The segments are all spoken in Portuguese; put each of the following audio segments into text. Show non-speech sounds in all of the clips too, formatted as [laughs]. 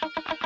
you [laughs]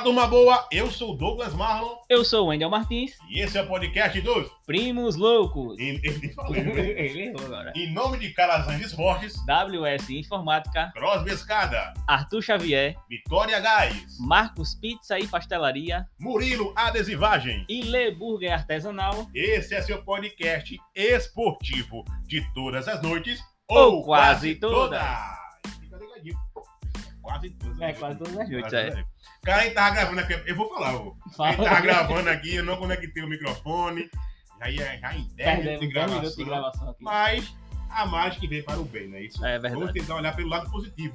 Fala, turma boa! Eu sou o Douglas Marlon Eu sou o Wendel Martins, e esse é o podcast dos. Primos Loucos. Em, em, falei, né? [laughs] Ele errou agora. em nome de Calazans Esportes, WS Informática, Crosby Escada, Arthur Xavier, Vitória Gás, Marcos Pizza e Pastelaria Murilo Adesivagem. e Lê Burger Artesanal. Esse é seu podcast esportivo de todas as noites Ou quase todas. Fica ligadinho. Quase todas. É, quase todas as noites, é. noites. Cara, a gente tava gravando aqui. Eu vou falar, ô. A gente tava gravando aqui, eu não conectei o microfone. Já ia já em 10 minutos de Perdemos 10 minutos de gravação. Mas a mais que vem para o bem, não é isso? É Vamos verdade. tentar olhar pelo lado positivo.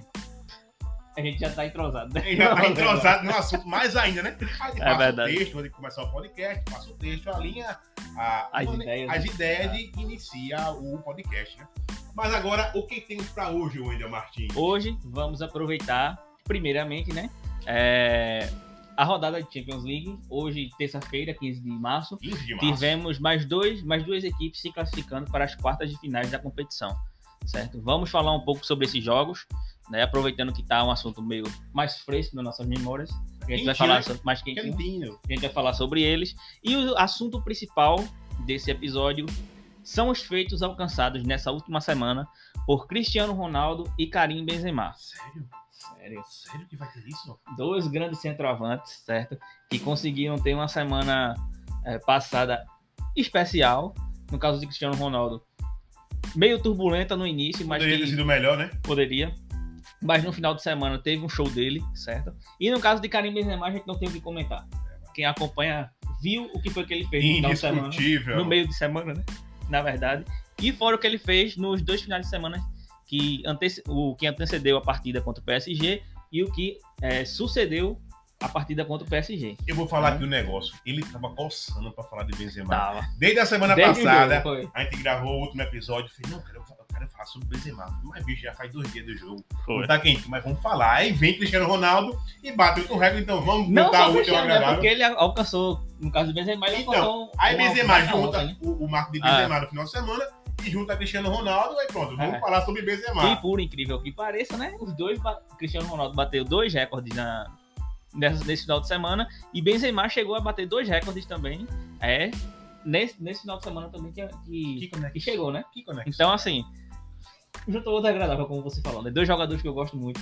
A gente já tá entrosado. né? A gente já tá [laughs] entrosado no assunto mais ainda, né? A gente É passa verdade. o texto, antes de começar o podcast, passa o texto, alinha a- As mane- ideias, as né? ideias e inicia o podcast, né? Mas agora, o que temos para hoje, Wendel Martins? Hoje vamos aproveitar, primeiramente, né? é, a rodada de Champions League. Hoje, terça-feira, 15 de março. 15 de março. tivemos mais, dois, mais duas equipes se classificando para as quartas de finais da competição, certo? Vamos falar um pouco sobre esses jogos, né? Aproveitando que está um assunto meio mais fresco nas nossas memórias. A gente vai falar né? sobre, mais quentinho. Quentinho. A gente vai falar sobre eles. E o assunto principal desse episódio são os feitos alcançados nessa última semana por Cristiano Ronaldo e Karim Benzema. Sério? Sério? Sério que vai ter isso? dois grandes centroavantes, certo? Que conseguiram ter uma semana eh, passada especial. No caso de Cristiano Ronaldo, meio turbulenta no início, mas Poderia ter sido melhor, né? poderia. Mas no final de semana teve um show dele, certo? E no caso de Karim Benzema, a gente não tem o que comentar. Quem acompanha viu o que foi que ele fez no final de semana. No meio de semana, né? Na verdade. E fora o que ele fez nos dois finais de semana que antece... o que antecedeu a partida contra o PSG e o que eh, sucedeu a partida contra o PSG. Eu vou falar aqui um negócio. Ele tava coçando pra falar de Benzema. Tava. Desde a semana Desde passada, jogo, a gente gravou o último episódio. Eu falei, não, cara, eu quero- eu quero falar sobre Benzema. Mas, bicho, já faz dois dias do jogo. Foi. Não tá quente, mas vamos falar. Aí vem Cristiano Ronaldo e bate outro recorde, então vamos Não botar só o o último Cristiano, né? agradável. Porque ele alcançou, no caso do Benzema, ele Então, alcançou Aí Benzema junta né? o, o marco de Ah. Benzema no final de semana e junta Cristiano Ronaldo, aí pronto, vamos É. falar sobre Benzema. E por incrível que pareça, né? Os dois, Cristiano Ronaldo bateu dois recordes na, nessa- nesse final de semana e Benzema chegou a bater dois recordes também. É, nesse, nesse final de semana também que, que, conexão. que chegou, né? Que conexão. Então, assim, juntou outra agradável, como você falou, né? Dois jogadores que eu gosto muito.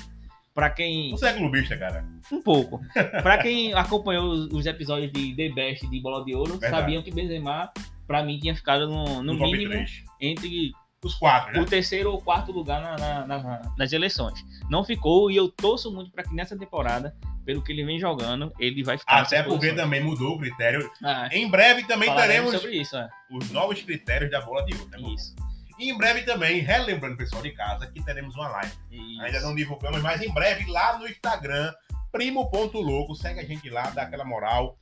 Pra quem. Você é clubista, cara. Um pouco. Pra quem acompanhou os, os episódios de The Best de Bola de Ouro, Verdade. sabiam que Benzema, pra mim, tinha ficado no, no No mínimo 3. entre Os quatro, né? o terceiro ou quarto lugar na- na- na- nas eleições. Não ficou e eu torço muito para que nessa temporada, pelo que ele vem jogando, ele vai ficar. Até porque posição. também mudou o critério. Ah, Em breve também teremos isso. É. os novos critérios da bola de ouro. Né? Isso. E em breve também, relembrando o pessoal de casa, que teremos uma live. isso. Ainda não divulgamos, mas em breve lá no Instagram, primo.louco, segue a gente lá, dá aquela moral.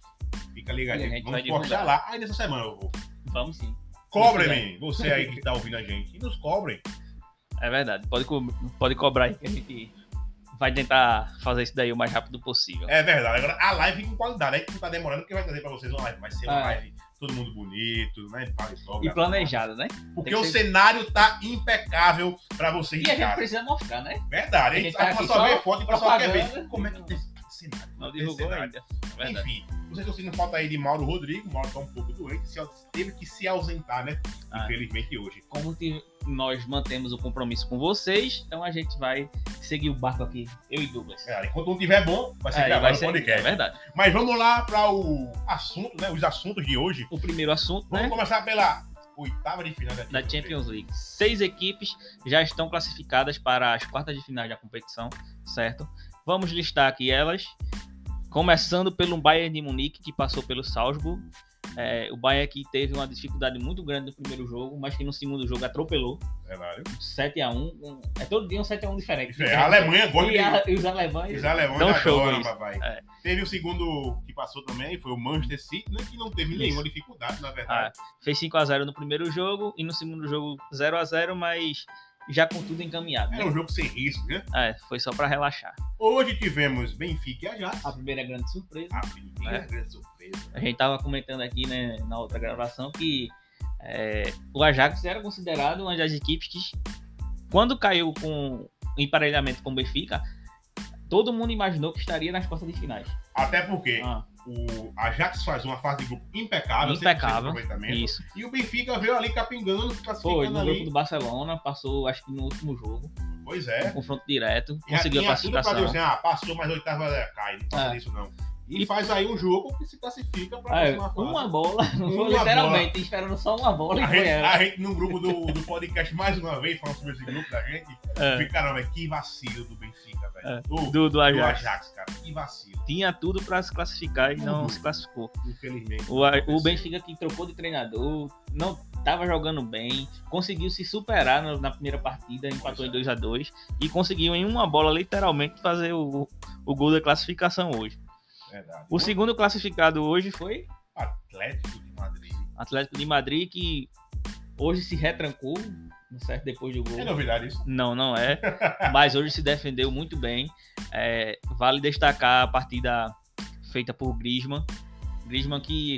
Fica ligadinho. Vamos postar lá. Aí nessa semana eu vou. Vamos sim. Cobrem, você aí que tá ouvindo a gente. E nos cobrem. É verdade. Pode, co- pode cobrar aí que a gente vai tentar fazer isso daí o mais rápido possível. É verdade. Agora a live com qualidade. Aí que não tá demorando, porque vai trazer pra vocês uma live. Vai ser uma Ah. live todo mundo bonito, né? Paletó, E gravado. planejado, né? Porque o ser- cenário tá impecável pra vocês E a gente precisa mostrar, né? Verdade. A a gente gente vai tá só só ver foto e o pessoal quer ver. Como é que tem esse cenário? Não divulgou cenário. ainda. É verdade. Enfim, vocês estão sentindo falta aí de Mauro Rodrigo. Mauro tá um pouco doente, teve que se ausentar, né? Ah. Infelizmente hoje. Como nós mantemos o compromisso com vocês, então a gente vai seguir o barco aqui, eu e Douglas. É, enquanto não tiver bom, vai ser Aí gravado vai ser, é podcast. verdade. Mas vamos lá para o assunto, né? Os assuntos de hoje. O primeiro assunto, Vamos né? começar pela oitava de final da Da Champions League. Seis equipes já estão classificadas para as quartas de final da competição, certo? Vamos listar aqui elas. Começando pelo Bayern de Munique, que passou pelo Salzburg. É, o Bayern aqui teve uma dificuldade muito grande no primeiro jogo, mas que no segundo jogo atropelou. Verdade. 7x1. É todo dia um 7x1 diferente. É, a Alemanha gosta e, a, e os alemães. Os alemães adoram, isso. papai. É. Teve o segundo que passou também, foi o Manchester City, né, que não teve nenhuma dificuldade, na verdade. Fez 5x0 no primeiro jogo e no segundo jogo 0x0, mas já com tudo encaminhado. Era Né? um jogo sem risco, né? É, foi só pra relaxar. Hoje tivemos Benfica e Ajax. A primeira grande surpresa. A primeira É. grande surpresa. A gente tava comentando aqui, né, na outra gravação, que é, o Ajax era considerado uma das equipes que, quando caiu com emparelhamento com o Benfica, todo mundo imaginou que estaria nas quartas de finais. Até porque Ah, o Ajax faz uma fase de grupo impecável, 100% de impecável. Isso. E o Benfica veio ali capingando, Foi classificando no ali. grupo do Barcelona, passou acho que no último jogo, Pois um é. confronto direto, E conseguiu a tinha tudo pra classificação. dizer assim, ah, passou, mas oitava cai. Não passa É. disso, não. E, E- faz aí um jogo que se classifica pra Ah, é, próxima fase. uma bola, não Uma [laughs] literalmente, esperando só uma bola A gente, a gente no grupo do, do podcast, mais uma vez, falando sobre esse grupo da gente, É, ficaram, velho, que vacilo do Benfica, velho. É. Do, do do, do Ajax. Ajax, cara. Que vacilo, Tinha tudo pra se classificar e não Uhum. se classificou. infelizmente. O, A- o Benfica que trocou de treinador, não estava jogando bem, conseguiu se superar no- na primeira partida, empatou é. em 2 a 2 e conseguiu em uma bola literalmente fazer o, o gol da classificação hoje. Verdade. O segundo classificado hoje foi Atlético de Madrid. Atlético de Madrid que hoje se retrancou, certo depois do gol. É novidade isso? Não, não é. [laughs] Mas hoje se defendeu muito bem. É, vale destacar a partida feita por Griezmann. Griezmann que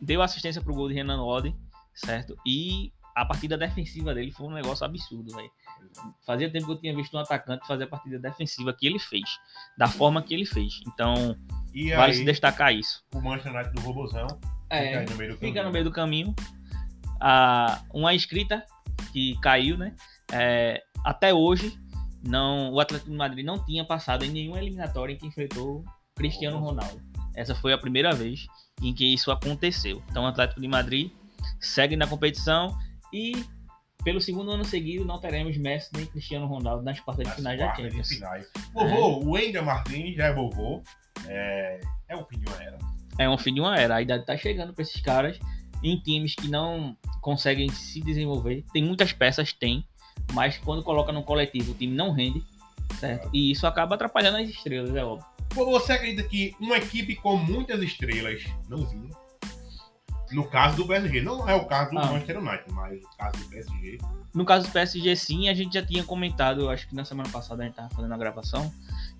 deu assistência pro gol de Renan Lodi, certo? E a partida defensiva dele foi um negócio absurdo, velho. Fazia tempo que eu tinha visto um atacante fazer a partida defensiva que ele fez, da forma que ele fez. Então, E vale aí, se destacar isso. o Manchester United do Robozão fica É, aí no meio do fica caminho. no meio do caminho. Ah, uma inscrita que caiu, né? É, até hoje, não, o Atlético de Madrid não tinha passado em nenhuma eliminatória em que enfrentou Cristiano Ronaldo. Essa foi a primeira vez em que isso aconteceu. Então, o Atlético de Madrid segue na competição e pelo segundo ano seguido não teremos Messi nem Cristiano Ronaldo nas quartas de Nas finais da de Champions. finais. Vovô, o Wender Martins já é vovô. É, é o fim de uma era. é um fim de uma era. A idade tá chegando para esses caras em times que não conseguem se desenvolver. Tem muitas peças, tem, mas quando coloca no coletivo o time não rende, certo? E isso acaba atrapalhando as estrelas, é óbvio. Você acredita que uma equipe com muitas estrelas não vinha? No caso do PSG, não é o caso do Ah. Manchester United, mas no caso do PSG, No caso do PSG, sim, a gente já tinha comentado, acho que na semana passada a gente tava fazendo a gravação,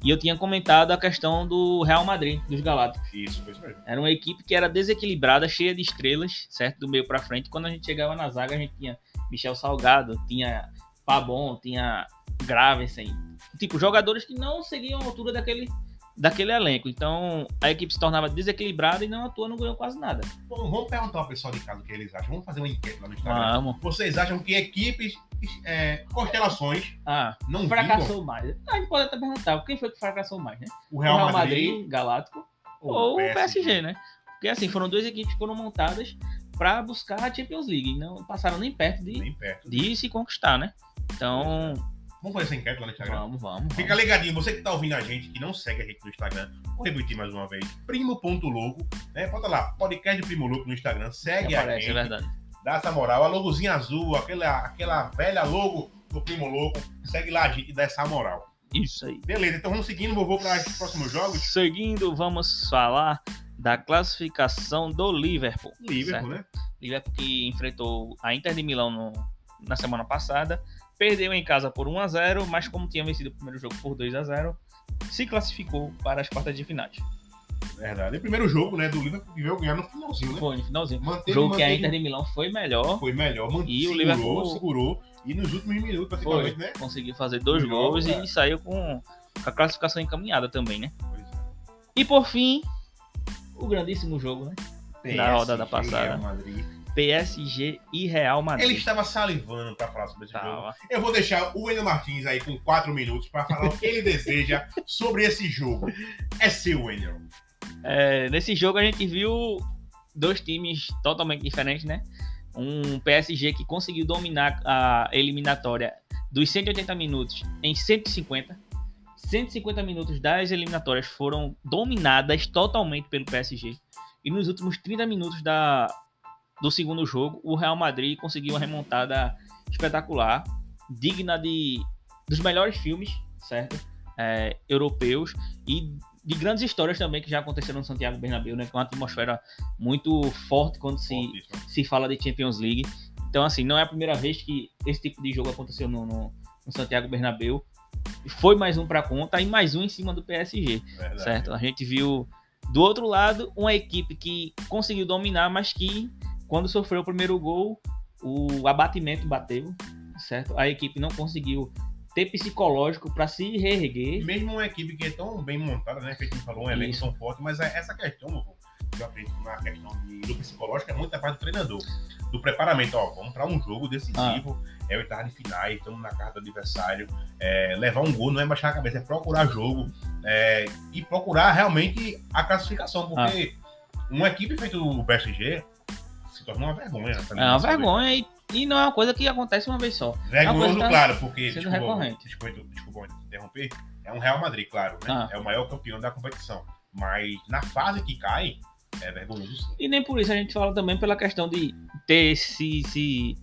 e eu tinha comentado a questão do Real Madrid, dos Galácticos. isso foi isso mesmo. Era uma equipe que era desequilibrada, cheia de estrelas, certo? Do meio pra frente. Quando a gente chegava na zaga, a gente tinha Michel Salgado, tinha Pabon, tinha Gravensen. Tipo, jogadores que não seguiam a altura daquele, daquele elenco. Então, a equipe se tornava desequilibrada e não atua, não ganhou quase nada. Bom, vamos perguntar ao pessoal de casa o que eles acham. Vamos fazer uma enquete lá no Instagram. Vamos. Vocês acham que equipes, é, constelações, Ah, não vingam? fracassou mais. A gente pode até perguntar, quem foi que fracassou mais, né? O O Real, Real Madrid, Madrid, Galáctico ou o PSG, né? Porque assim, foram duas equipes que foram montadas para buscar a Champions League. e Não passaram nem perto de, Nem perto. de se conquistar, né? Então, Vamos fazer essa enquete lá no Instagram. vamos, vamos. Fica ligadinho, você que tá ouvindo a gente, que não segue a gente no Instagram, vou repetir mais uma vez, primo.logo, né? Bota lá, podcast Primo Louco no Instagram, segue Que a aparece, gente, é verdade. dá essa moral, a logozinha azul, aquela, aquela velha logo do Primo Louco, segue lá a gente e dá essa moral. Isso aí. Beleza, então vamos seguindo, vovô, para os próximos jogos. Seguindo, vamos falar da classificação do Liverpool. Liverpool, certo? né? Liverpool que enfrentou a Inter de Milão no- na semana passada, perdeu em casa por 1 a 0, mas como tinha vencido o primeiro jogo por 2 a 0, se classificou para as quartas de finais. Verdade. E o primeiro jogo, né, do Liverpool que veio ganhar no finalzinho, né? Foi no finalzinho. O Manteve, jogo que a manteve- Inter de Milão foi melhor, foi melhor, manteve, E o segurou, Liverpool- segurou, e nos últimos minutos, foi, praticamente, né? conseguiu fazer dois Um jogo, gols é. e saiu com a classificação encaminhada também, né? Pois é. E por fim, o grandíssimo jogo, né? Da rodada PSG, passada. Real Madrid. PSG e Real Madrid. Ele estava salivando para falar sobre esse jogo. Eu vou deixar o Wendel Martins aí com quatro minutos para falar o que ele deseja sobre esse jogo. É seu, Wendel. É, nesse jogo a gente viu dois times totalmente diferentes, né? Um PSG que conseguiu dominar a eliminatória dos 180 minutos em 150. 150 minutos das eliminatórias foram dominadas totalmente pelo PSG. E nos últimos 30 minutos da, do segundo jogo, o Real Madrid conseguiu uma remontada espetacular, digna de dos melhores filmes, certo? É, europeus e de grandes histórias também que já aconteceram no Santiago Bernabéu, né? Com uma atmosfera muito forte quando se, se fala de Champions League. Então, assim, não é a primeira vez que esse tipo de jogo aconteceu no, no, no Santiago Bernabéu. Foi mais um para conta e mais um em cima do PSG, Verdade. certo? A gente viu do outro lado uma equipe que conseguiu dominar, mas que quando sofreu o primeiro gol, o abatimento bateu, certo? A equipe não conseguiu ter psicológico para se reerguer. Mesmo uma equipe que é tão bem montada, né? Que a gente falou, um elenco tão forte, mas é essa questão, eu acredito na questão de, do psicológico, é muito da parte do treinador. Do preparamento, ó, vamos para um jogo decisivo, ah. é oitavo de finais, estamos na casa do adversário. É, levar um gol não é baixar a cabeça, é procurar jogo é, e procurar realmente a classificação, porque ah. uma equipe feita do PSG se torna uma vergonha. É uma vergonha e e não é uma coisa que acontece uma vez só. Vergonhoso, tá claro, porque. Sendo desculpa, recorrente. Desculpa, desculpa, interromper. É um Real Madrid, claro, né? Ah. É o maior campeão da competição. Mas na fase que cai, é vergonhoso sim. E nem por isso a gente fala também pela questão de ter se, se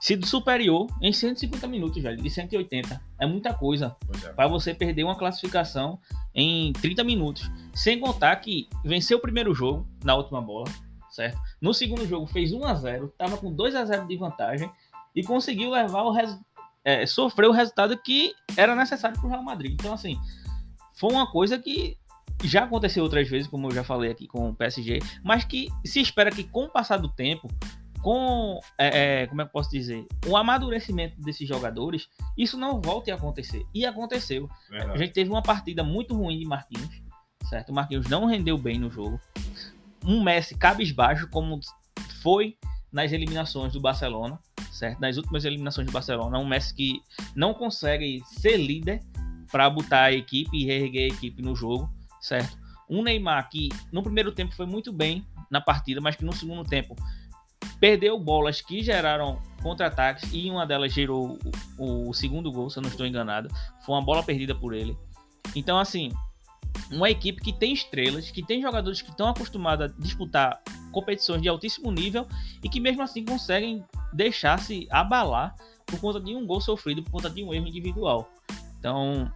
sido superior em 150 minutos, velho, de 180. É muita coisa é. para você perder uma classificação em 30 minutos. Sem contar que venceu o primeiro jogo na última bola, certo? No segundo jogo fez 1 a 0 estava com 2 a 0 de vantagem e conseguiu levar o resultado. É, sofreu o resultado que era necessário para o Real Madrid. Então, assim, foi uma coisa que já aconteceu outras vezes, como eu já falei aqui com o PSG, mas que se espera que com o passar do tempo, com, é, é, como é que posso dizer, o amadurecimento desses jogadores, isso não volte a acontecer. E aconteceu. Verdade. A gente teve uma partida muito ruim de Marquinhos, certo? O Marquinhos não rendeu bem no jogo um Messi cabisbaixo, como foi nas eliminações do Barcelona, certo? Nas últimas eliminações do Barcelona, um Messi que não consegue ser líder para botar a equipe e reerguer a equipe no jogo, certo? Um Neymar que no primeiro tempo foi muito bem na partida, mas que no segundo tempo perdeu bolas que geraram contra-ataques e uma delas gerou o, o, segundo gol, se eu não estou enganado. Foi uma bola perdida por ele. Então, assim, uma equipe que tem estrelas, que tem jogadores que estão acostumados a disputar competições de altíssimo nível e que mesmo assim conseguem deixar-se abalar por conta de um gol sofrido, por conta de um erro individual. Então,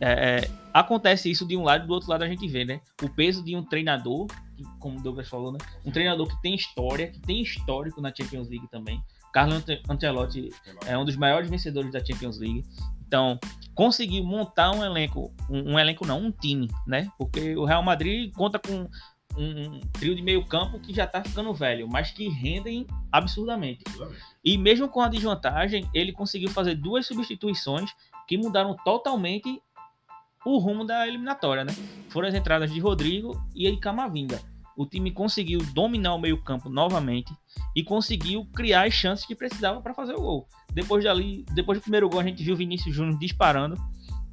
é, é, acontece isso de um lado e do outro lado a gente vê, né? O peso de um treinador, que, como o Douglas falou, né? Um treinador que tem história, que tem histórico na Champions League também. Carlo Ancelotti é um dos maiores vencedores da Champions League. Então, conseguiu montar um elenco, um, um, elenco não, um time, né? Porque o Real Madrid conta com um, um trio de meio campo que já tá ficando velho, mas que rendem absurdamente. absurdamente. E mesmo com a desvantagem, ele conseguiu fazer duas substituições que mudaram totalmente o rumo da eliminatória, né? Foram as entradas de Rodrigo e de Camavinga o time conseguiu dominar o meio-campo novamente e conseguiu criar as chances que precisava para fazer o gol. Depois dali, depois do primeiro gol, a gente viu o Vinícius Júnior disparando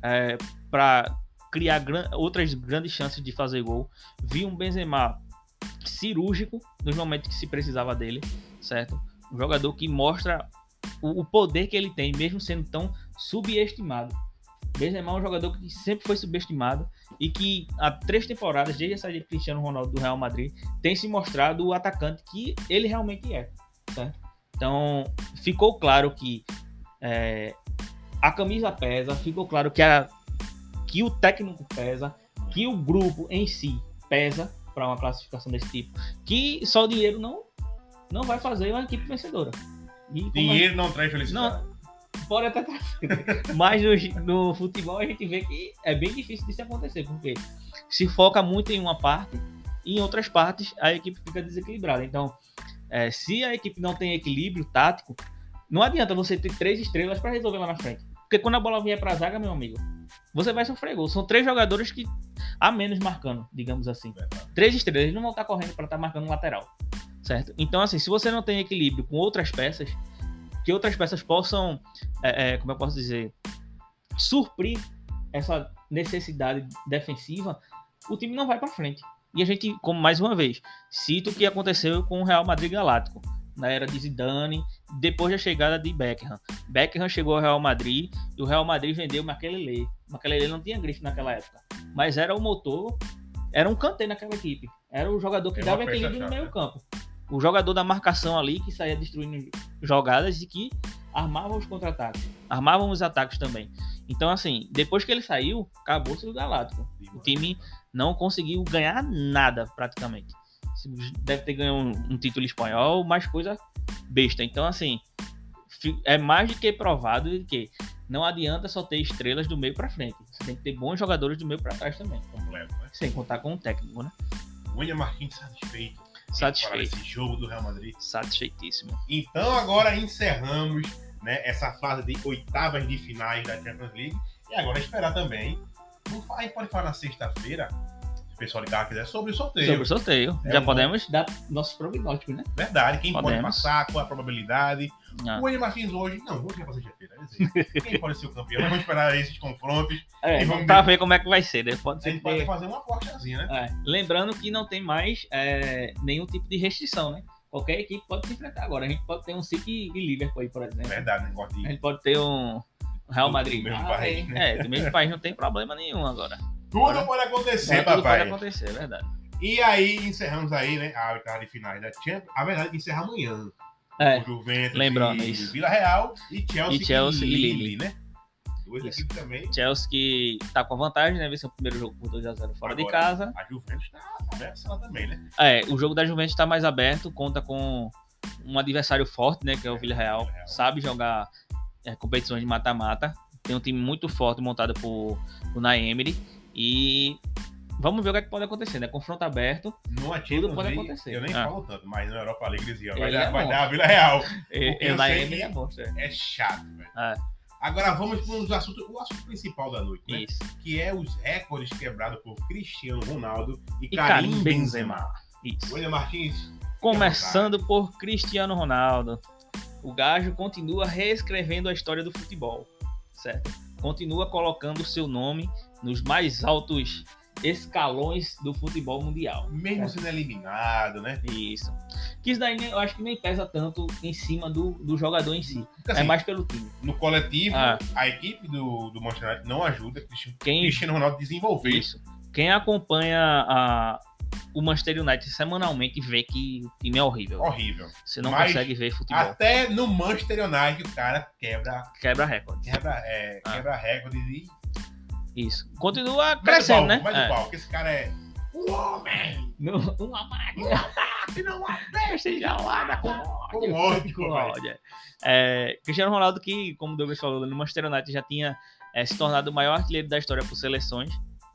é, para criar gran outras grandes chances de fazer gol. Vi um Benzema cirúrgico nos momentos que se precisava dele, certo? Um jogador que mostra o, o poder que ele tem, mesmo sendo tão subestimado. Benzema é um jogador que sempre foi subestimado e que há três temporadas, desde a saída de Cristiano Ronaldo do Real Madrid, tem se mostrado o atacante que ele realmente é. Certo? Então, ficou claro que é, a camisa pesa, ficou claro que, a, que o técnico pesa, que o grupo em si pesa para uma classificação desse tipo, que só o dinheiro não, não vai fazer uma equipe vencedora. E, dinheiro não traz felicidade. Não, pode até trazer. Mas no, no, futebol a gente vê que é bem difícil disso acontecer, porque se foca muito em uma parte e em outras partes a equipe fica desequilibrada. Então, é, se a equipe não tem equilíbrio tático, não adianta você ter três estrelas para resolver lá na frente. Porque quando a bola vier para a zaga, meu amigo, você vai sofrer gol. São três jogadores que a menos marcando, digamos assim. Três estrelas, eles não vão estar correndo para estar tá marcando lateral. Certo? Então, assim, se você não tem equilíbrio com outras peças, que outras peças possam, é, é, como eu posso dizer, suprir essa necessidade defensiva, o time não vai para frente. E a gente, como mais uma vez, cito o que aconteceu com o Real Madrid Galáctico na era de Zidane, depois da chegada de Beckham. Beckham chegou ao Real Madrid e o Real Madrid vendeu Makelele. Makelele não tinha grife naquela época, mas era o motor era um canteiro naquela equipe. Era o jogador que É dava equilíbrio no meio campo. O jogador da marcação ali, que saía destruindo jogadas e que armava os contra-ataques. Armavam os ataques também. Então, assim, depois que ele saiu, acabou-se o Galáctico. O time não conseguiu ganhar nada, praticamente. Deve ter ganho um, um título espanhol, mas coisa besta. Então, assim, é mais do que provado de que não adianta só ter estrelas do meio pra frente. Você tem que ter bons jogadores do meio pra trás também. completo, né? Sem contar com o técnico, né? William Martins satisfeito. Para Satisfeito. esse jogo do Real Madrid. Satisfeitíssimo. Então agora encerramos né, essa fase de oitavas de finais da Champions League. E agora esperar também. A gente pode falar na sexta-feira, se o pessoal de casa quiser, sobre o sorteio. Sobre o sorteio. É Já um podemos dar nossos prognósticos, né? Verdade, quem pode Podemos. passar, qual a probabilidade. Ah. O William Martins hoje, não, hoje é pra sexta-feira. dizer, [laughs] Quem pode ser o campeão? Vamos esperar esses confrontos. É, E vamos pra ver. ver como é que vai ser. né? Pode A ser gente que pode fazer uma apostazinha, né? É, lembrando que não tem mais é, nenhum tipo de restrição, né? Qualquer equipe pode se enfrentar agora. A gente pode ter um City e Liverpool aí, por exemplo. Verdade, negócio A de gente pode ter um Real Madrid. do mesmo Ah, país, é, né? É, do mesmo país não tem problema nenhum agora. tudo Agora- pode acontecer, É, tudo pode papai. acontecer, é verdade. E aí encerramos aí, né, a oitava de finais da Champions. A verdade é que encerra amanhã. É, O Juventus lembrando e isso. Vila Real e Chelsea, E Chelsea e Lille, Lille. né? Duas Isso. equipes também. Chelsea que tá com a vantagem, né? Venceu o primeiro jogo por 2x0 fora de Agora, casa. A Juventus tá ameaçando também, né? É, o jogo da Juventus tá mais aberto, conta com um adversário forte, né? Que é o Villarreal. Villarreal. Sabe jogar é, competições de mata-mata. Tem um time muito forte montado por, por Naemery. E vamos ver o que, é que pode acontecer, né? Confronto aberto. Champions pode acontecer. Eu nem Ah. falo tanto, mas na Europa League eles iam. Vai, Ele dar, é vai dar a Vila Real. E, e é monstro. é. É chato, velho. É. Agora vamos para um assunto, o assunto principal da noite, né? Isso. Que é os recordes quebrados por Cristiano Ronaldo e, E Karim, Karim Benzema. Benzema. William Martins, Começando por Cristiano Ronaldo. O Gajo continua reescrevendo a história do futebol, certo? Continua colocando o seu nome nos mais altos escalões do futebol mundial. mesmo sendo eliminado, né? Isso. Que isso daí eu acho que nem pesa tanto em cima do, do jogador em si. Porque, é assim, mais pelo time. No coletivo, Ah. a equipe do, do Manchester United não ajuda Cristiano, Quem- Cristiano Ronaldo desenvolver. Isso. Quem acompanha a- o Manchester United semanalmente vê que o time é horrível. Horrível. Você não Mas consegue ver futebol. Até no Manchester United o cara quebra, Quebra recorde. quebra, é, Ah. quebra recordes e Isso. Continua o crescendo, né? mete o É. pau, que esse cara é um homem. Não, uma máquina. Não há Peste gelada com Com ódio. Com ódio, é. É, Cristiano Ronaldo, que, como o Douglas falou, no Manchester United já tinha é, se tornado o maior artilheiro da história por seleções,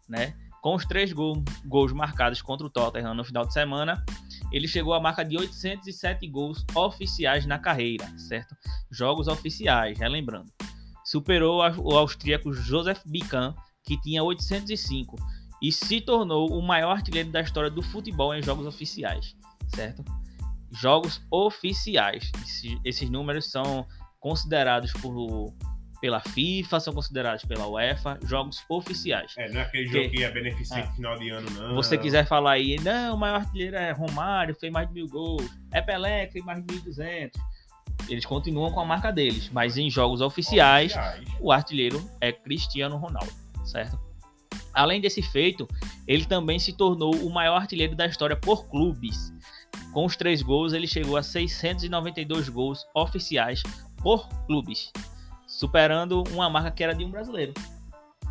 né? Com os três gol- gols marcados contra o Tottenham no final de semana, ele chegou à marca de 807 gols oficiais na carreira, certo? Jogos oficiais, relembrando. Superou o austríaco Joseph Bican, que tinha 805, e se tornou o maior artilheiro da história do futebol em jogos oficiais, certo? Jogos oficiais. Esse- esses números são considerados por, pela FIFA, são considerados pela UEFA, jogos oficiais. É, não é aquele Que- jogo que é beneficente Ah. final de ano, não. Se você quiser falar aí, não, o maior artilheiro é Romário, fez mais de mil gols, é Pelé, fez mais de 1.200. Eles continuam com a marca deles, mas em jogos oficiais, o artilheiro é Cristiano Ronaldo, certo? Além desse feito, ele também se tornou o maior artilheiro da história por clubes. Com os três gols, ele chegou a 692 gols oficiais por clubes, superando uma marca que era de um brasileiro.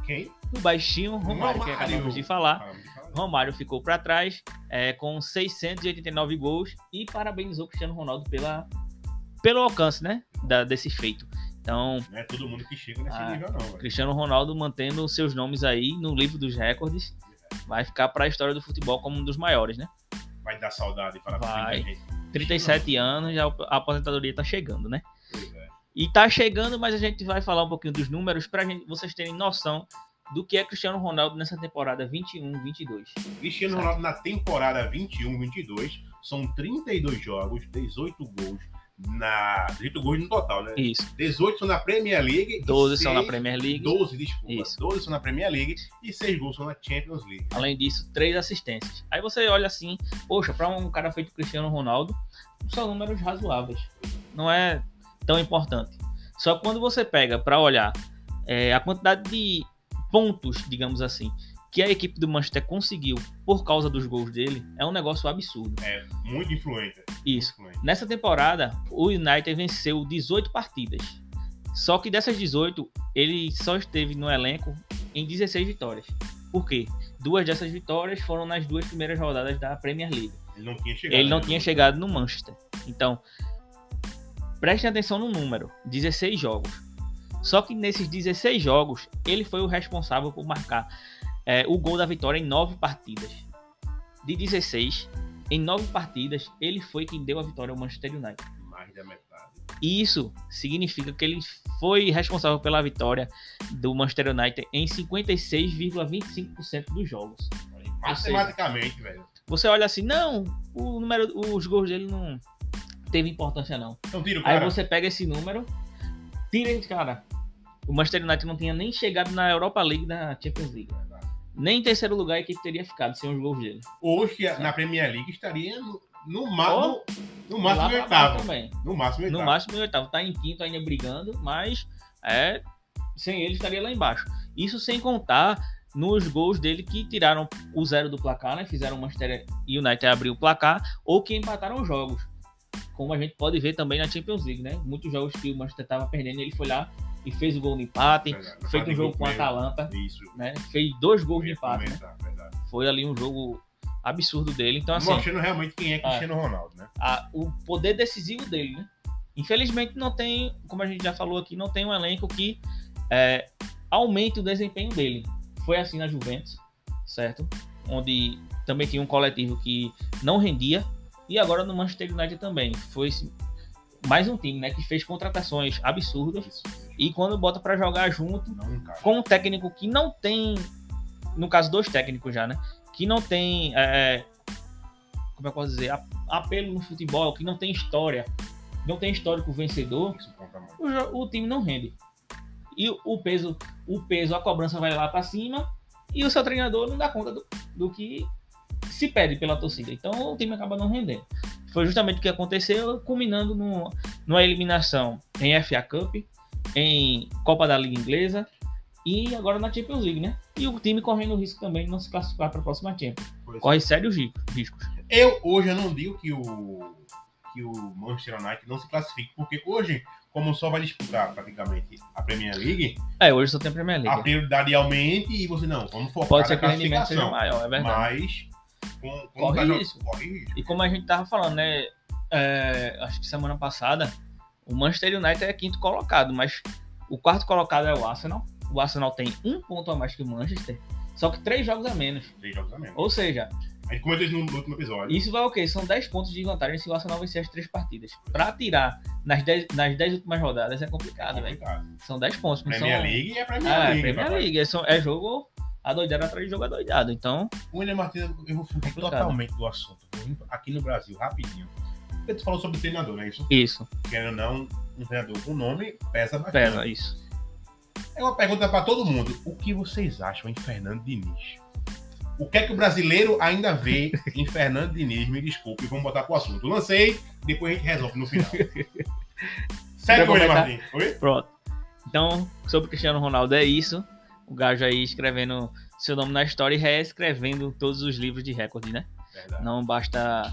Quem? O baixinho Romário, que acabamos de falar. Falamos de falar. Romário ficou para trás é, com 689 gols e parabenizou Cristiano Ronaldo pela, pelo alcance né, da- desse feito. Então, Não é todo mundo que chega nesse Ah, nível, não. Cristiano Ronaldo mantendo os seus nomes aí no livro dos recordes, vai ficar para a história do futebol como um dos maiores, né? Vai dar saudade falar pra Vai. gente. 37 anos, a aposentadoria tá chegando, né? Pois é. E tá chegando, mas a gente vai falar um pouquinho dos números para vocês terem noção do que é Cristiano Ronaldo nessa temporada 21-22. Cristiano Certo. Ronaldo na temporada 21-22 são 32 jogos, 18 gols na 18 gols no total, né? Isso. 18 são na Premier League, e 12 são na Premier League. 12, desculpa. Isso. 12 são na Premier League e 6 gols são na Champions League. Além disso, três assistências. Aí você olha assim, poxa, para um cara feito Cristiano Ronaldo, são números razoáveis. Não é tão importante. Só quando você pega para olhar é, a quantidade de pontos, digamos assim, que a equipe do Manchester conseguiu por causa dos gols dele é um negócio absurdo. É muito influente. Isso. Influente. Nessa temporada, o United venceu 18 partidas. Só que dessas 18, ele só esteve no elenco em 16 vitórias. Por quê? Duas dessas vitórias foram nas duas primeiras rodadas da Premier League. Ele não tinha chegado. Ele não tinha chegado no Manchester. Então, prestem atenção no número: 16 jogos. Só que nesses 16 jogos, ele foi o responsável por marcar é, o gol da vitória em 9 partidas. De 16, em 9 partidas, ele foi quem deu a vitória ao Manchester United. Mais da metade. Isso significa que ele foi responsável pela vitória do Manchester United em 56,25% dos jogos. Matematicamente, velho. Você olha assim, não, o número, os gols dele não teve importância não. Então tira o Aí cara. você pega esse número, tira esse cara. O Manchester United não tinha nem chegado na Europa League da Champions League. Nem em terceiro lugar a equipe teria ficado sem os gols dele. Hoje, na Premier League, estaria no, no, ma- Ou no, no máximo em oitavo. também. No máximo em No oitavo. máximo oitavo. Tá em quinto ainda brigando, mas é, sem ele estaria lá embaixo. Isso sem contar nos gols dele que tiraram o zero do placar, né? Fizeram o Manchester United abrir o placar ou que empataram os jogos. Como a gente pode ver também na Champions League, né? Muitos jogos que o Manchester estava perdendo, ele foi lá e fez o gol no empate, Verdade. fez um jogo com o Atalanta, Isso. né? Fez dois gols de empate, né? comentar, verdade. Foi ali um jogo absurdo dele. Então, assim, Mostrando realmente quem é Cristiano Ronaldo, né? a- o poder decisivo dele, né? Infelizmente não tem, como a gente já falou aqui, não tem um elenco que é, aumente o desempenho dele. Foi assim na Juventus, certo? Onde também tinha um coletivo que não rendia e agora no Manchester United também. Foi mais um time, né, que fez contratações absurdas Isso. E quando bota pra jogar junto com um técnico que não tem, no caso dois técnicos já, né? Que não tem, é, como eu posso dizer, apelo no futebol, que não tem história, não tem histórico vencedor, o, o time não rende. E o- peso, o peso, a cobrança vai lá pra cima e o seu treinador não dá conta do, do que se pede pela torcida. Então o time acaba não rendendo. Foi justamente o que aconteceu, culminando no, numa eliminação em FA Cup, em Copa da Liga Inglesa e agora na Champions League, né? E o time correndo o risco também de não se classificar para a próxima Champions. Pois é. Corre sérios ri- riscos. Eu, hoje, eu não digo que o, que o Manchester United não se classifique, porque hoje, como só vai disputar praticamente a Premier League, É, hoje só tem a Premier a League. prioridade aumente e você não, vamos focar Pode ser que o rendimento seja maior, é verdade. Mas, com, com Corre risco. corre risco. E como a gente tava falando, né? é, acho que semana passada, o Manchester United é quinto colocado, mas o quarto colocado é o Arsenal. O Arsenal tem um ponto a mais que o Manchester, só que três jogos a menos. Três jogos a menos. Ou seja, A gente comentou isso no, último episódio. isso vai o quê? São 10 pontos de vantagem se o Arsenal vencer as três partidas. Pra tirar nas 10, nas 10 últimas rodadas é complicado, velho. complicado. São 10 pontos. Premier são... League é Premier Ah, é League. Premier papai. League. É, só- é jogo adoidado atrás de jogo adoidado. Então, O William Martins, eu vou fugir Complicado. totalmente do assunto. Aqui no Brasil, rapidinho. Porque tu falou sobre treinador, não é isso? isso. Querendo ou não, um treinador com nome pesa bastante. Pesa, isso. É uma pergunta para todo mundo. O que vocês acham em Fernando Diniz? O que é que o brasileiro ainda vê [laughs] em Fernando Diniz? Me desculpe, vamos botar pro assunto. Lancei, depois a gente resolve no final. [laughs] Segue, comentar? Martins. Oi? Pronto. Então, sobre o Cristiano Ronaldo é isso. O Gajo aí escrevendo seu nome na história e reescrevendo todos os livros de recorde, né? Verdade. Não basta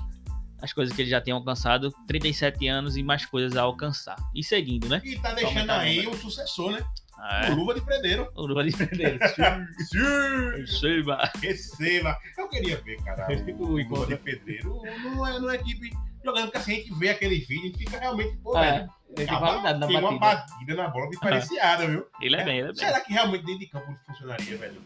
as coisas que ele já tem alcançado, 37 anos e mais coisas a alcançar. E seguindo, né? E tá deixando aí o o sucessor, né? Ah, O é. Luva de Predeiro. O Lula de Prendeiro. [laughs] Receba. receba. Eu queria ver, cara, [laughs] o, O o. Luva de Pedreiro numa, numa equipe jogando, porque assim, a gente vê aquele vídeo, a gente fica realmente, pô, É, velho, ele tem acaba- tem uma batida. na bola diferenciada, viu? Ele é bem, ele é bem. Será que realmente dentro de campo funcionaria, velho?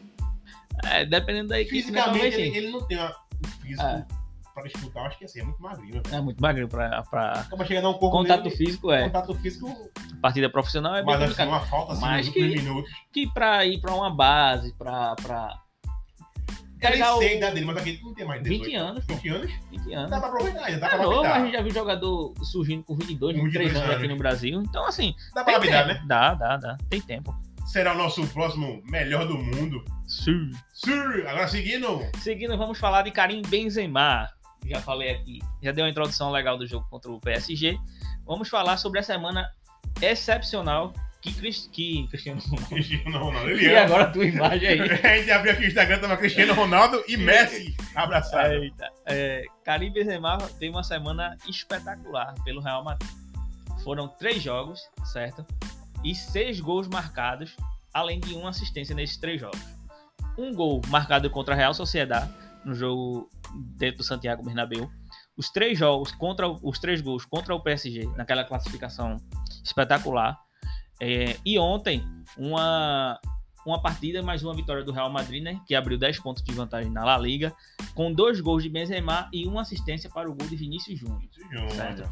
É, dependendo da equipe, né, Fisicamente, ele, ele não tem uma- um físico É. pra disputar, eu acho que assim, é muito magrinho, velho. É muito magrinho pra, pra Acaba chegando a um corpo contato dele, físico, é. contato físico, Partida profissional é bem mas assim, complicado. uma falta assim, Mas que- minutos. Que pra ir pra uma base, pra. pra... Eu nem sei a idade dele, mas aquele não tem mais de 18. 20 anos, pô. 20 anos? 20 anos. Dá pra aproveitar dá Tá pra novo, a aproveitar. gente já viu jogador surgindo com 22, Com 23 22 anos aqui anos. no Brasil. Então, assim, Dá pra tempo. né? Dá, dá, dá. Tem tempo. Será o nosso próximo melhor do mundo. Sim. Sim, agora seguindo. Seguindo, vamos falar de Karim Benzema. Já falei aqui. Já deu uma introdução legal do jogo contra o PSG. Vamos falar sobre a semana excepcional que, Cris- que Cristiano Ronaldo. Cristiano Ronaldo. Ele E ama. agora a tua imagem aí. [laughs] A gente abriu aqui o Instagram, tava Cristiano Ronaldo e Messi abraçados. Eita. É, Karim Benzema teve uma semana espetacular pelo Real Madrid. Foram três jogos, certo? E seis gols marcados, além de uma assistência nesses três jogos. Um gol marcado contra a Real Sociedade, no jogo dentro do Santiago Bernabéu. Os três jogos contra os três gols contra o PSG, naquela classificação espetacular. É, e ontem, uma, uma partida, mais uma vitória do Real Madrid, né? Que abriu 10 pontos de vantagem na La Liga com dois gols de Benzema e uma assistência para o gol de Vinícius Júnior, certo?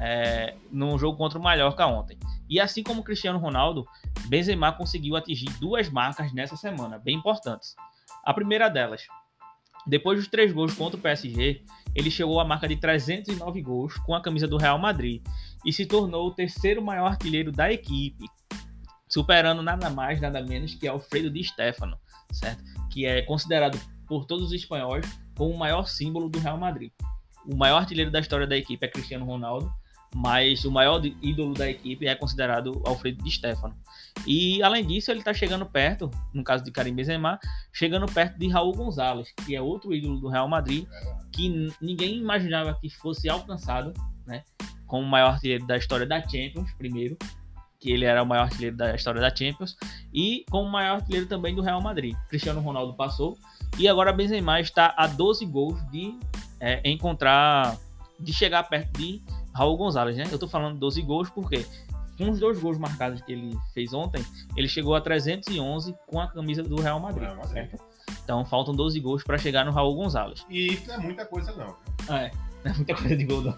É, num jogo contra o Mallorca ontem. E assim como o Cristiano Ronaldo, Benzema conseguiu atingir duas marcas nessa semana, bem importantes. A primeira delas, depois dos três gols contra o PSG, ele chegou à marca de 309 gols com a camisa do Real Madrid e se tornou o terceiro maior artilheiro da equipe, superando nada mais, nada menos que Alfredo Di Stefano, certo? Que é considerado por todos os espanhóis como o maior símbolo do Real Madrid. O maior artilheiro da história da equipe é Cristiano Ronaldo, mas o maior ídolo da equipe é considerado Alfredo Di Stefano. E além disso, ele está chegando perto, no caso de Karim Benzema, chegando perto de Raul Gonzalez, que é outro ídolo do Real Madrid, que ninguém imaginava que fosse alcançado, né, como o maior artilheiro da história da Champions, primeiro, que ele era o maior artilheiro da história da Champions, e como o maior artilheiro também do Real Madrid. Cristiano Ronaldo passou, e agora Benzema está a 12 gols de é, encontrar, de chegar perto de Raul Gonzalez, né? Eu tô falando 12 gols porque com os dois gols marcados que ele fez ontem, ele chegou a 311 com a camisa do Real Madrid, Real Madrid. certo? Então faltam 12 gols para chegar no Raul Gonzalez. E isso não é muita coisa, não. É, não é muita coisa de gol, não.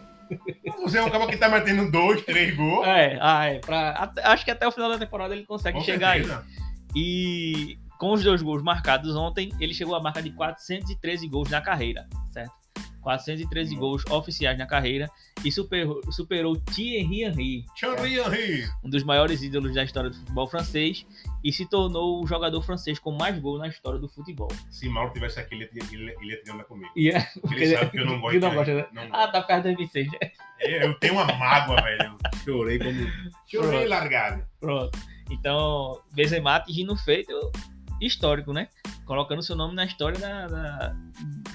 Você é um cara que tá metendo dois, três gols. É, ah, é pra, até- acho que até o final da temporada ele consegue com chegar aí. certeza. E com os dois gols marcados ontem, ele chegou à marca de 413 gols na carreira? 413 Hum. gols oficiais na carreira e superou, superou Thierry Henry, Thierry Henry. um dos maiores ídolos da história do futebol francês, e se tornou o jogador francês com mais gols na história do futebol. Se Mauro tivesse aqui, ele, ele, ele ia tirar comigo. E é, Ele sabe que eu não gosto que não de- gosta, né? não Ah, tá perto do 2006, né? É, Eu tenho uma mágoa, velho. Chorei como. Chorei Pronto. largado. Pronto. Então, Benzema atingindo um feito histórico, né? Colocando seu nome na história da, da,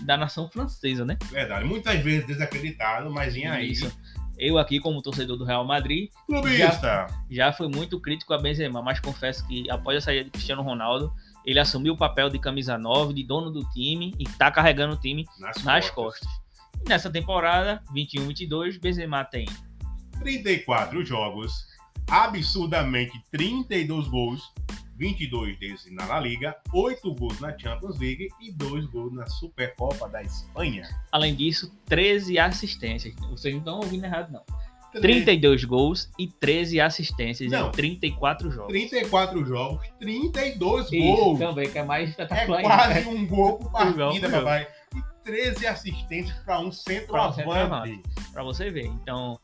da nação francesa, né? Verdade. Muitas vezes desacreditado, mas vinha aí. Isso. Eu aqui, como torcedor do Real Madrid, Clubista. já fui muito crítico a Benzema, mas confesso que após a saída de Cristiano Ronaldo, ele assumiu o papel de camisa 9, de dono do time e tá carregando o time Nas, nas costas. costas. E nessa temporada, 21-22, Benzema tem 34 jogos. Absurdamente 32 gols. 22 deles na Liga, 8 gols na Champions League e 2 gols na Supercopa da Espanha. Além disso, 13 assistências. Vocês não estão ouvindo errado, não. 32 gols e 13 assistências Não. em 34 jogos. 34 jogos, 32 Isso, gols. também, que é mais É espetacular. ainda. quase um gol por [laughs] partida, papai. E 13 assistências para um centroavante. Pra você ver. Então,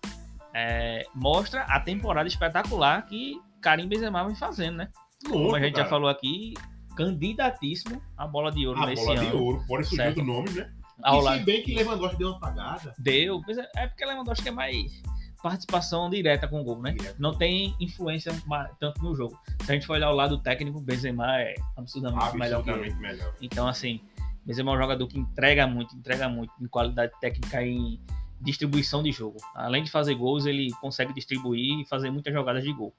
é, mostra a temporada espetacular que Karim Benzema vem fazendo, né? Como a gente cara. já falou aqui, candidatíssimo à bola de ouro A nesse bola ano. de ouro, pode surgir Certo. do nome, né? Ao e lado se bem que Lewandowski deu uma apagada. deu, é é porque Lewandowski é mais participação direta com o gol, né? Direto. Não tem influência tanto no jogo. Se a gente for olhar o lado técnico, Benzema é absurdamente, melhor. Absurdamente melhor. Então, assim, Benzema é um jogador que entrega muito, entrega muito em qualidade técnica e em distribuição de jogo. Além de fazer gols, ele consegue distribuir e fazer muitas jogadas de gol.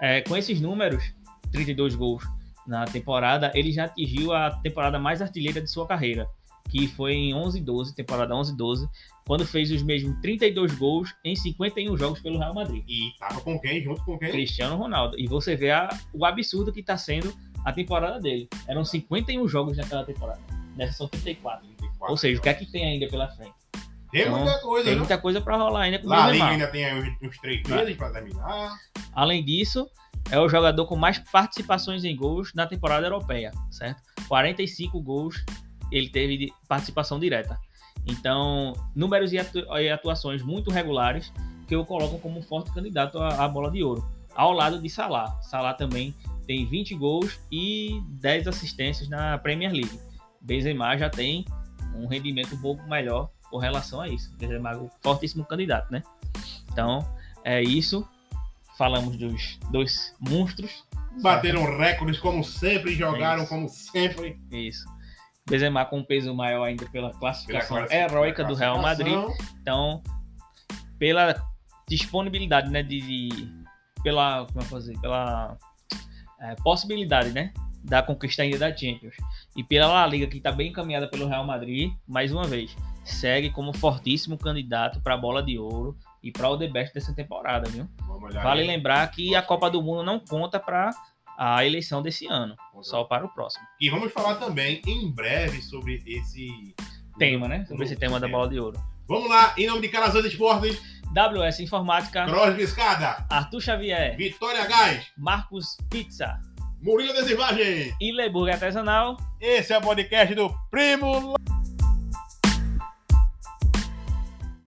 É, com esses números, 32 gols na temporada, ele já atingiu a temporada mais artilheira de sua carreira, que foi em 11-12, temporada 11-12, quando fez os mesmos 32 gols em 51 jogos pelo Real Madrid. E tava com quem? Junto com quem? Cristiano Ronaldo. E você vê a- o absurdo que está sendo a temporada dele. Eram 51 jogos naquela temporada. Nessa são 34. 34 Ou seja, o que é que jogos. tem ainda pela frente? Tem Então, muita coisa, Tem né? muita coisa para rolar ainda com o Benzema. ainda tem uns, uns três meses pra terminar. Além disso, é o jogador com mais participações em gols na temporada europeia, certo? 45 gols ele teve de participação direta. Então, números e atu- atuações muito regulares que eu coloco como forte candidato à, à bola de ouro. Ao lado de Salah. Salah também tem 20 gols e 10 assistências na Premier League. Benzema já tem um rendimento um pouco melhor com relação a isso. Benzema é um fortíssimo candidato, né? Então, é isso. Falamos dos dois monstros. Bateram recordes como sempre, jogaram Isso. como sempre. Isso. Benzema com um peso maior ainda pela classificação Pela heróica do Real Madrid. classificação. Então, pela disponibilidade, né, de, de- pela, como é dizer, pela é, possibilidade, né, da conquista ainda da Champions e pela La Liga que está bem encaminhada pelo Real Madrid, mais uma vez, segue como fortíssimo candidato para a Bola de Ouro e para o The Best dessa temporada, viu? Vamos olhar Vale aí. lembrar que a Copa do Mundo não conta para a eleição desse ano, só para o próximo E vamos falar também em breve sobre esse tema, né, sobre esse tema da Bola de Ouro. Vamos lá, em nome de Calazans Esportes, WS Informática, Cross Biscada, Arthur Xavier, Vitória Gás, Marcos Pizza Murilo Adesivagem. e Artesanal. Esse é o podcast do Primo